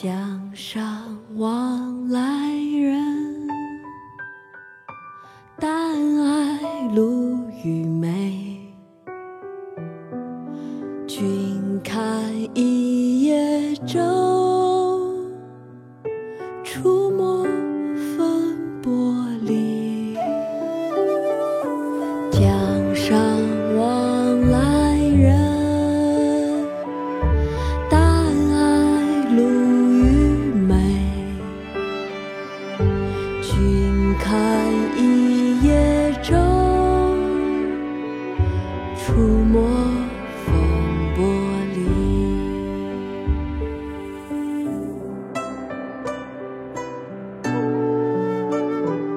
江上往来人，但爱鲈鱼美。君看一叶舟，风波里。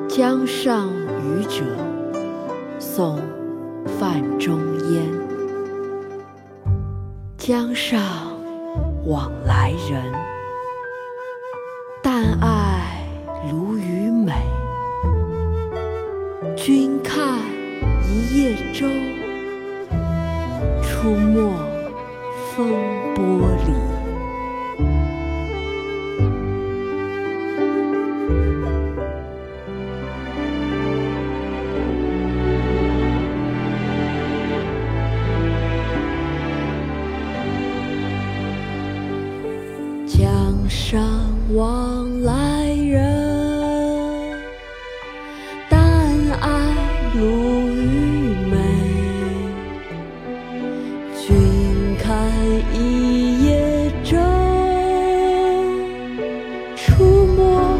江上渔者，宋·范仲淹。江上往来人，但爱鲈鱼美。君看一叶舟，出没风波里。江上往来一夜中出没。